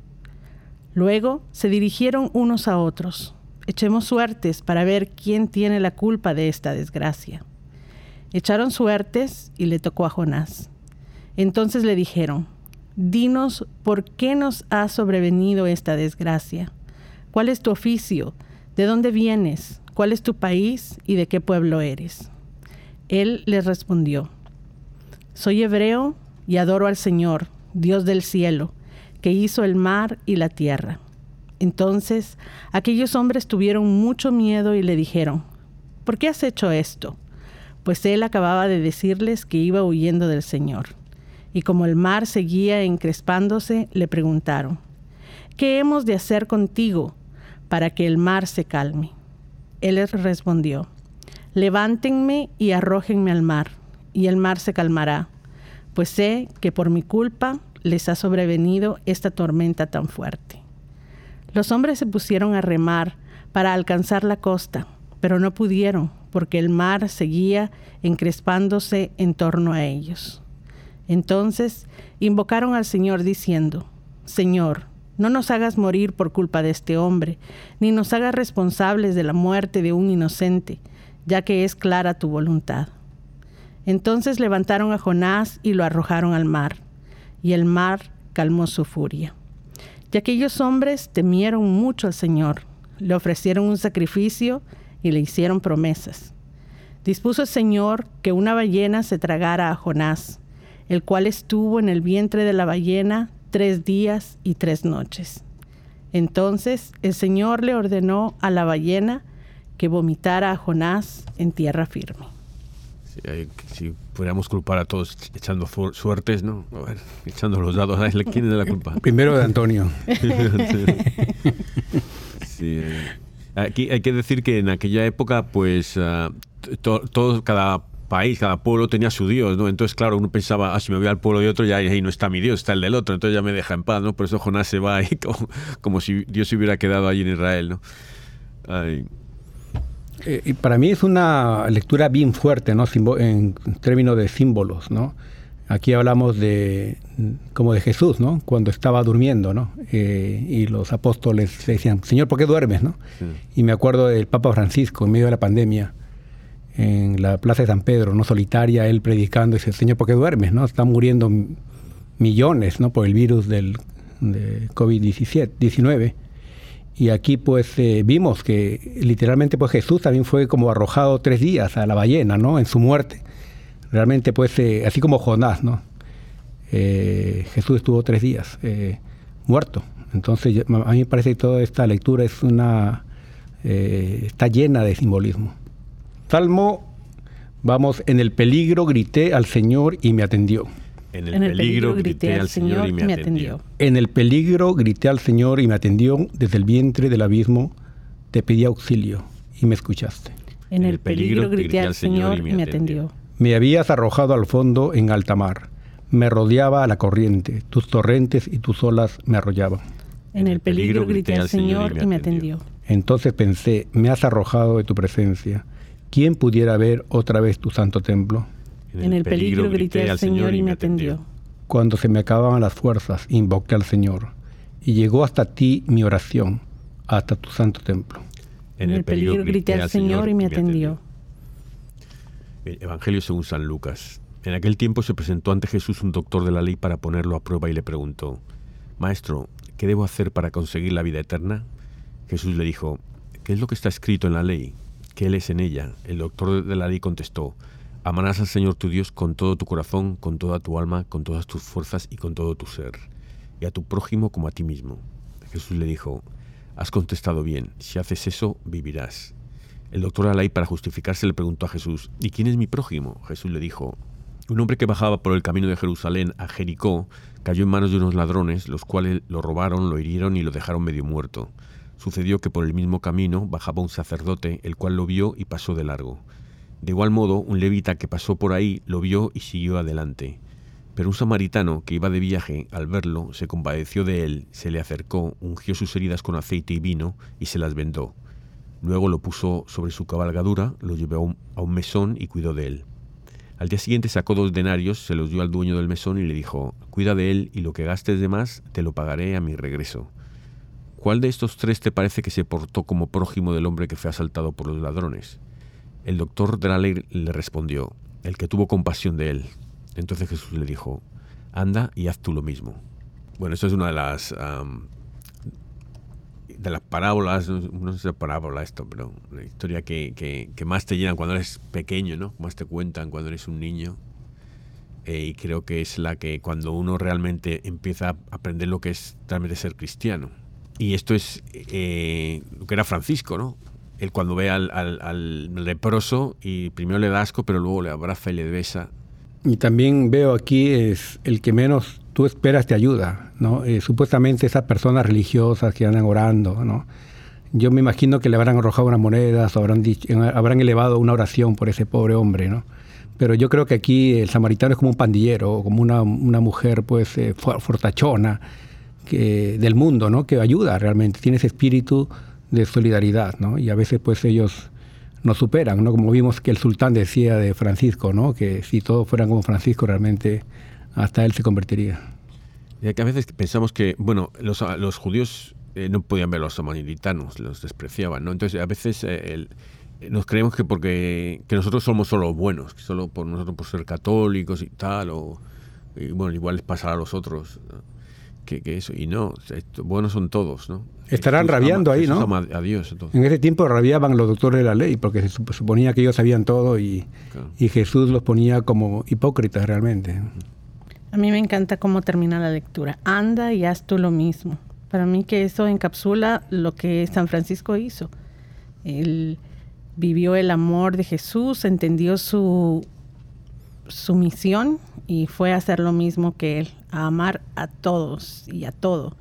Luego se dirigieron unos a otros. Echemos suertes para ver quién tiene la culpa de esta desgracia. Echaron suertes y le tocó a Jonás. Entonces le dijeron, Dinos por qué nos ha sobrevenido esta desgracia. ¿Cuál es tu oficio? ¿De dónde vienes? ¿Cuál es tu país y de qué pueblo eres? Él les respondió, Soy hebreo y adoro al Señor, Dios del cielo, que hizo el mar y la tierra. Entonces aquellos hombres tuvieron mucho miedo y le dijeron, ¿por qué has hecho esto? Pues él acababa de decirles que iba huyendo del Señor. Y como el mar seguía encrespándose, le preguntaron, ¿qué hemos de hacer contigo para que el mar se calme? Él les respondió, Levántenme y arrójenme al mar, y el mar se calmará, pues sé que por mi culpa les ha sobrevenido esta tormenta tan fuerte. Los hombres se pusieron a remar para alcanzar la costa, pero no pudieron, porque el mar seguía encrespándose en torno a ellos. Entonces invocaron al Señor diciendo, Señor, no nos hagas morir por culpa de este hombre, ni nos hagas responsables de la muerte de un inocente, ya que es clara tu voluntad. Entonces levantaron a Jonás y lo arrojaron al mar, y el mar calmó su furia. Y aquellos hombres temieron mucho al Señor, le ofrecieron un sacrificio y le hicieron promesas. Dispuso el Señor que una ballena se tragara a Jonás, el cual estuvo en el vientre de la ballena tres días y tres noches. Entonces el Señor le ordenó a la ballena que vomitara a Jonás en tierra firme. si pudiéramos culpar a todos echando suertes, ¿no? A ver, echando los dados, a ¿quién es de la culpa? Primero de Antonio. sí. Aquí hay que decir que en aquella época, pues, uh, todo, cada país, cada pueblo tenía su Dios, ¿no? Entonces, claro, uno pensaba, ah, si me voy al pueblo de otro, ya ahí no está mi Dios, está el del otro, entonces ya me deja en paz, ¿no? Por eso Jonás se va ahí como, si Dios se hubiera quedado allí en Israel, ¿no? Eh, para mí es una lectura bien fuerte, ¿no? en términos de símbolos, ¿no? Aquí hablamos de como de Jesús, ¿no? Cuando estaba durmiendo, ¿no? Eh, y los apóstoles le decían, Señor, ¿por qué duermes, no? Y me acuerdo del Papa Francisco en medio de la pandemia, en la Plaza de San Pedro, no solitaria, él predicando, y dice, Señor, ¿por qué duermes, no? Están muriendo millones, ¿no? Por el virus del de COVID-19. Y aquí pues eh, vimos que literalmente pues Jesús también fue como arrojado tres días a la ballena, ¿no? En su muerte realmente pues eh, así como Jonás, ¿no? Eh, Jesús estuvo tres días muerto. Entonces a mí me parece que toda esta lectura es una está llena de simbolismo. Salmo, vamos, en el peligro grité al Señor y me atendió. En el, peligro, grité al Señor y me atendió. En el peligro grité al Señor y me atendió. Desde el vientre del abismo te pedí auxilio y me escuchaste. En el peligro grité al Señor y me atendió. Me habías arrojado al fondo en alta mar. Me rodeaba la corriente, tus torrentes y tus olas me arrollaban. En el peligro grité al Señor y me atendió. Entonces pensé, me has arrojado de tu presencia. ¿Quién pudiera ver otra vez tu santo templo? En el peligro grité al Señor y me atendió. Cuando se me acababan las fuerzas, invoqué al Señor. Y llegó hasta ti mi oración, hasta tu santo templo. En el peligro grité al Señor y me atendió. Evangelio según San Lucas. En aquel tiempo se presentó ante Jesús un doctor de la ley para ponerlo a prueba y le preguntó, Maestro, ¿qué debo hacer para conseguir la vida eterna? Jesús le dijo, ¿qué es lo que está escrito en la ley? ¿Qué lees en ella? El doctor de la ley contestó, Amarás al Señor tu Dios con todo tu corazón, con toda tu alma, con todas tus fuerzas y con todo tu ser, y a tu prójimo como a ti mismo. Jesús le dijo, Has contestado bien, si haces eso, vivirás. El doctor Alay, para justificarse, le preguntó a Jesús, ¿y quién es mi prójimo? Jesús le dijo, un hombre que bajaba por el camino de Jerusalén a Jericó cayó en manos de unos ladrones, los cuales lo robaron, lo hirieron y lo dejaron medio muerto. Sucedió que por el mismo camino bajaba un sacerdote, el cual lo vio y pasó de largo. De igual modo, un levita que pasó por ahí lo vio y siguió adelante. Pero un samaritano que iba de viaje, al verlo, se compadeció de él, se le acercó, ungió sus heridas con aceite y vino y se las vendó. Luego lo puso sobre su cabalgadura, lo llevó a un mesón y cuidó de él. Al día siguiente sacó dos denarios, se los dio al dueño del mesón y le dijo, Cuida de él y lo que gastes de más te lo pagaré a mi regreso. ¿Cuál de estos tres te parece que se portó como prójimo del hombre que fue asaltado por los ladrones? El doctor de la ley le respondió, el que tuvo compasión de él. Entonces Jesús le dijo, anda y haz tú lo mismo. Bueno, eso es una de las de las parábolas, no sé si es parábola esto, pero la historia que, que, más te llenan cuando eres pequeño, ¿no? Más te cuentan cuando eres un niño. Eh, y creo que es la que cuando uno realmente empieza a aprender lo que es realmente ser cristiano. Y esto es eh, lo que era Francisco, ¿no? Él cuando ve al, al, al leproso y primero le da asco, pero luego le abraza y le besa. Y también veo aquí es el que menos tú esperas te ayuda, ¿no? Eh, supuestamente esas personas religiosas que andan orando, ¿no? Yo me imagino que le habrán arrojado unas monedas o habrán, habrán elevado una oración por ese pobre hombre, ¿no? Pero yo creo que aquí el samaritano es como un pandillero, como una, una mujer pues eh, fortachona, que, del mundo, ¿no? Que ayuda realmente, tiene ese espíritu de solidaridad, ¿no? Y a veces pues ellos nos superan, ¿no? Como vimos que el sultán decía de Francisco, ¿no? Que si todos fueran como Francisco realmente hasta él se convertiría. Y que a veces pensamos que, bueno, los, judíos eh, no podían ver a los samaritanos, los despreciaban, ¿no? Entonces a veces eh, nos creemos que porque que nosotros somos solo buenos, que solo por nosotros por ser católicos y tal, o bueno, igual les pasará a los otros. Que, eso, y no, buenos son todos, ¿no? Estarán rabiando ahí, ¿no? a Dios, en ese tiempo rabiaban los doctores de la ley, porque se suponía que ellos sabían todo y, y Jesús los ponía como hipócritas realmente. A mí me encanta cómo termina la lectura. Anda y haz tú lo mismo. Para mí que eso encapsula lo que San Francisco hizo. Él vivió el amor de Jesús, entendió su, su misión y fue a hacer lo mismo que él, a amar a todos y a todo.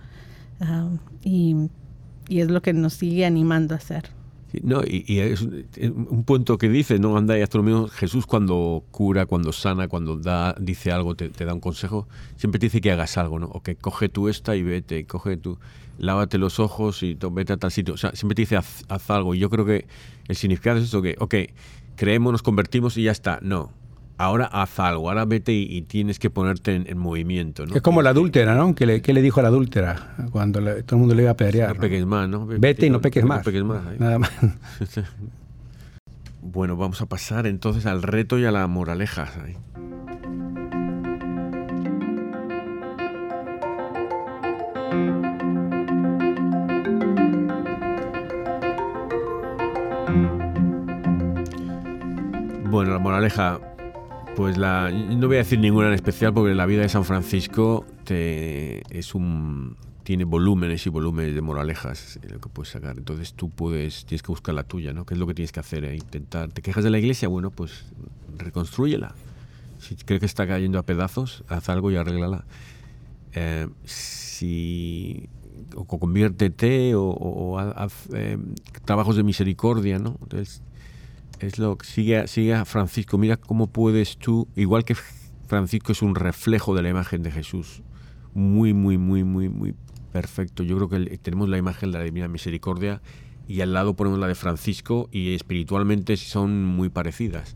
Ah, y, y, es lo que nos sigue animando a hacer. No, y, es un punto que dice, no y haz lo mismo. Jesús cuando cura, cuando sana, cuando da, dice algo, te, da un consejo, siempre te dice que hagas algo, ¿no? O que coge tú esta y vete, coge tú, lávate los ojos y vete a tal sitio. O sea, siempre te dice haz, haz algo. Y yo creo que el significado es esto que, ok, creemos, nos convertimos y ya está. No, ahora haz algo, ahora vete y, tienes que ponerte en, movimiento. ¿no? Es como la adúltera, ¿no? ¿Qué le, le dijo a la adúltera cuando todo el mundo le iba a pedrear? No, peques más, ¿no? Vete, y no peques más. Nada más. bueno, vamos a pasar entonces al reto y a la moraleja. Bueno, la moraleja, pues la, no voy a decir ninguna en especial porque la vida de San Francisco te, es un, tiene volúmenes y volúmenes de moralejas lo que puedes sacar. Entonces tú puedes, tienes que buscar la tuya, ¿no? ¿Qué es lo que tienes que hacer? Eh? Intentar. ¿Te quejas de la iglesia? Bueno, pues reconstrúyela. Si crees que está cayendo a pedazos, haz algo y arréglala. Eh, si o conviértete o, haz eh, trabajos de misericordia, ¿no? Es lo sigue, sigue a Francisco. Mira cómo puedes tú, igual que Francisco es un reflejo de la imagen de Jesús, muy, muy, muy, muy, muy perfecto. Yo creo que tenemos la imagen de la Divina Misericordia y al lado ponemos la de Francisco y espiritualmente son muy parecidas.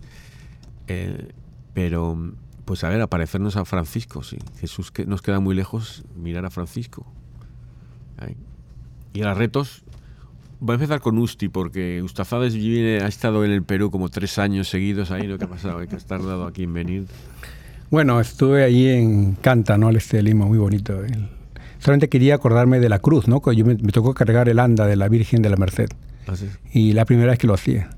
Eh, pero, pues a ver, aparecernos a Francisco, sí. Jesús que nos queda muy lejos, mirar a Francisco. Y a los retos, Voy a empezar con Usti, porque Ustazades viene, ha estado en el Perú como tres años seguidos ahí, ¿no? ¿Qué ha pasado? Hay que estar dado aquí en venir. Bueno, estuve allí en Canta, ¿no? Al este de Lima, muy bonito. Solamente quería acordarme de la cruz, ¿no? Yo me, tocó cargar el anda de la Virgen de la Merced. ¿Ah, Y la primera vez que lo hacía.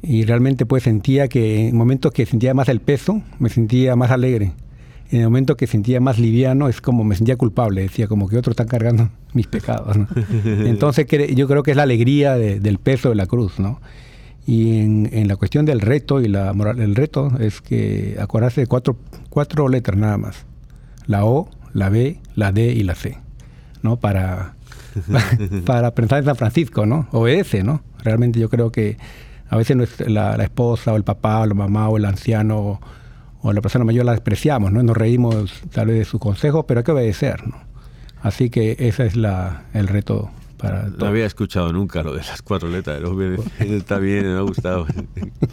Y realmente pues sentía que en momentos que sentía más el peso, me sentía más alegre en el momento que sentía más liviano es como me sentía culpable, decía como que otro está cargando mis pecados. Entonces yo creo que es la alegría del peso de la cruz, ¿no? Y en, la cuestión del reto y la moral, el reto es que acordarse de cuatro, cuatro letras nada más. La O, la B, la D y la C, ¿no? Para, para pensar en San Francisco, ¿no? Obedece, ¿no? Realmente yo creo que a veces la, la esposa o el papá o la mamá o el anciano o la persona mayor la despreciamos, ¿no? Nos reímos tal vez de su consejo, pero hay que obedecer, ¿no? Así que ese es la, el reto para No había escuchado nunca lo de las cuatro letras. Está bien, me ha gustado.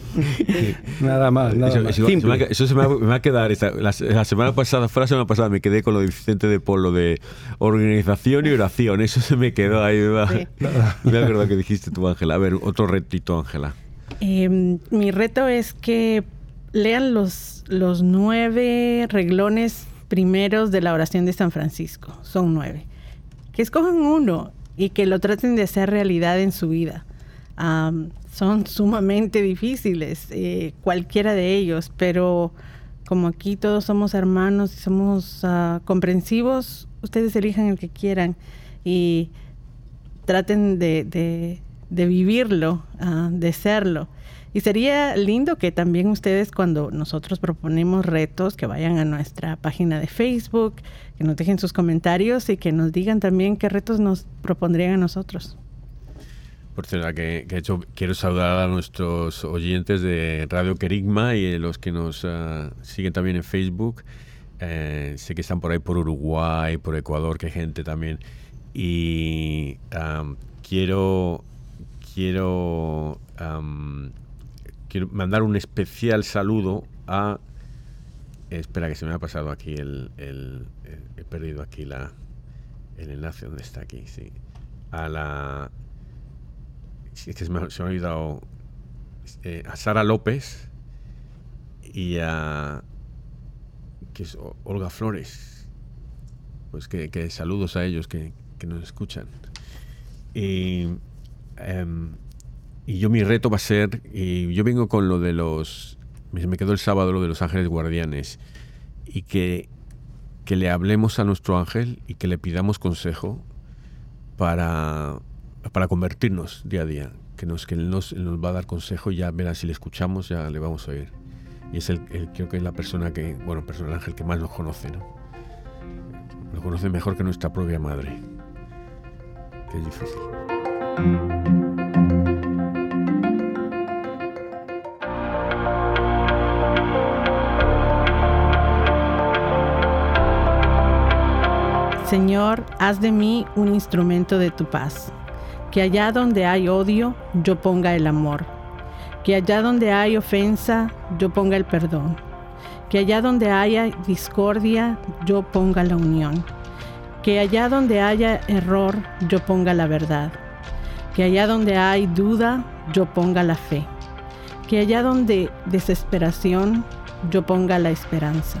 nada más, nada eso, más. Eso, se, me va, a quedar. la, semana pasada, fue la semana pasada, me quedé con lo de Vicente de Polo de organización y oración. Eso se me quedó ahí. Me, va, me acuerdo que dijiste tú, Ángela. A ver, otro retito, Ángela. Em, mi reto es que lean los, los nueve reglones primeros de la oración de San Francisco. Son nueve. Que escojan uno y que lo traten de hacer realidad en su vida. son sumamente difíciles, eh, cualquiera de ellos, pero como aquí todos somos hermanos y somos uh, comprensivos, ustedes elijan el que quieran y traten de, de, de vivirlo, uh, de serlo. Y sería lindo que también ustedes cuando nosotros proponemos retos, que vayan a nuestra página de Facebook, que nos dejen sus comentarios y que nos digan también qué retos nos propondrían a nosotros. Por cierto, que, hecho, quiero saludar a nuestros oyentes de Radio Querigma y los que nos ah, siguen también en Facebook. eh, sé que están por ahí por Uruguay, por Ecuador, que gente también. Y quiero, quiero, quiero mandar un especial saludo a... Espera, que se me ha pasado aquí el... he perdido aquí la, el enlace, ¿dónde está aquí? Sí. A la... Es que se me, se me ha olvidado... Eh, a Sara López y a que es Olga Flores. Pues que, saludos a ellos que, nos escuchan. Y, em, y, yo mi reto va a ser, y yo vengo con lo de los, me quedó el sábado lo de los ángeles guardianes, y que, que le hablemos a nuestro ángel y que le pidamos consejo para, para convertirnos día a día, que, nos, que nos, nos va a dar consejo ya verá si le escuchamos, ya le vamos a oír y es el, creo que es la persona que, bueno, persona, el ángel que más nos conoce, ¿no? Lo conoce mejor que nuestra propia madre, que es difícil. Señor, haz de mí un instrumento de tu paz, que allá donde hay odio, yo ponga el amor que allá donde hay ofensa, yo ponga el perdón. Que allá donde haya discordia, yo ponga la unión. Que allá donde haya error, yo ponga la verdad. Que allá donde hay duda, yo ponga la fe. Que allá donde desesperación, yo ponga la esperanza.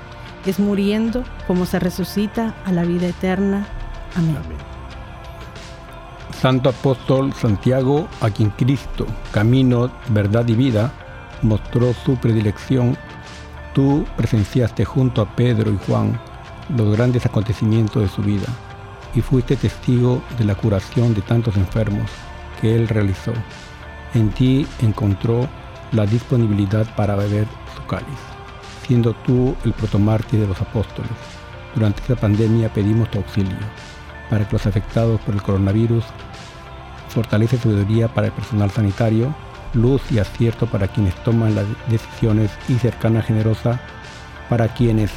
es muriendo como se resucita a la vida eterna. Amén. Santo Apóstol Santiago, a quien Cristo, camino, verdad y vida, mostró su predilección, tú presenciaste junto a Pedro y Juan los grandes acontecimientos de su vida y fuiste testigo de la curación de tantos enfermos que él realizó. En ti encontró la disponibilidad para beber su cáliz, siendo tú el protomártir de los apóstoles. Durante esta pandemia pedimos tu auxilio para que los afectados por el coronavirus fortalece sabiduría para el personal sanitario, luz y acierto para quienes toman las decisiones y generosa para quienes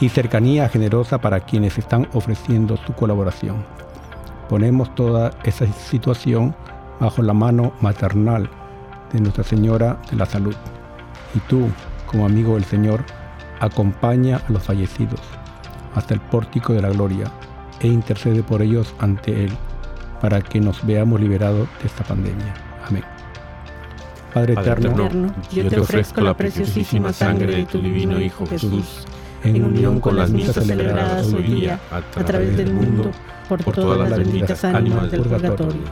y cercanía generosa para quienes están ofreciendo su colaboración. Ponemos toda esa situación bajo la mano maternal de Nuestra Señora de la Salud. Y tú, como amigo del Señor, acompaña a los fallecidos hasta el pórtico de la gloria e intercede por ellos ante Él para que nos veamos liberados de esta pandemia. Amén. Padre, eterno, yo te ofrezco la preciosísima sangre de tu divino Hijo Jesús, en unión con las misas celebradas hoy día a través del mundo, por todas las benditas ánimas del purgatorio.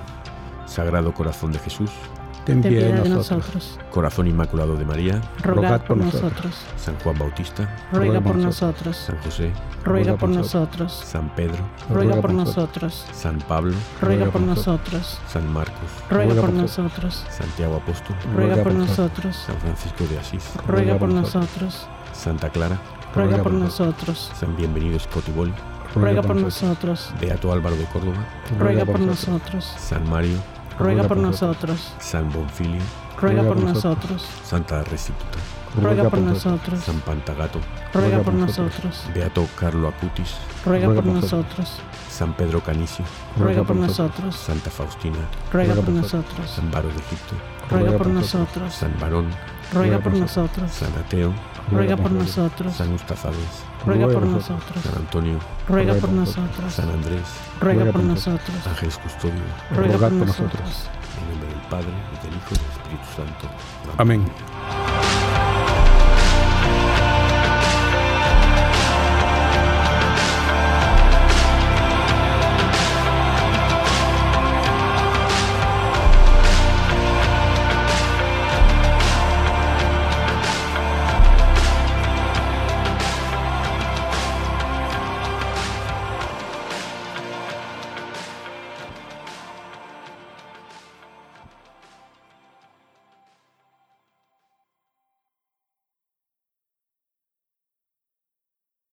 Sagrado Corazón de Jesús, ten piedad de nosotros. Corazón Inmaculado de María, rogad por nosotros. San Juan Bautista, ruega por nosotros. San José, ruega por nosotros. San Pedro, ruega por nosotros. San Pablo, ruega por nosotros. San Marcos, ruega por nosotros. Santiago Apóstol, ruega por nosotros. San Francisco de Asís, ruega por nosotros. Santa Clara, ruega por nosotros. San Bienvenido Scotiboli, ruega por nosotros. Beato Álvaro de Córdoba, ruega por nosotros. San Mario, ruega por nosotros. San Bonfilio, ruega por nosotros. Santa Restituta, ruega por nosotros. San Pantagato, ruega por nosotros. Beato Carlo Acutis, ruega por nosotros. San Pedro Canicio, ruega por nosotros. Santa Faustina, ruega por nosotros. San Baro de Egipto, ruega por nosotros. San Barón, ruega por nosotros. San Ateo, ruega por nosotros. San Eustafades, ruega por nosotros. San Antonio, ruega por nosotros. San Andrés, ruega por nosotros. Ángeles Custodio, ruega por nosotros. En nombre del Padre, y del Hijo y del Espíritu Santo. Amén.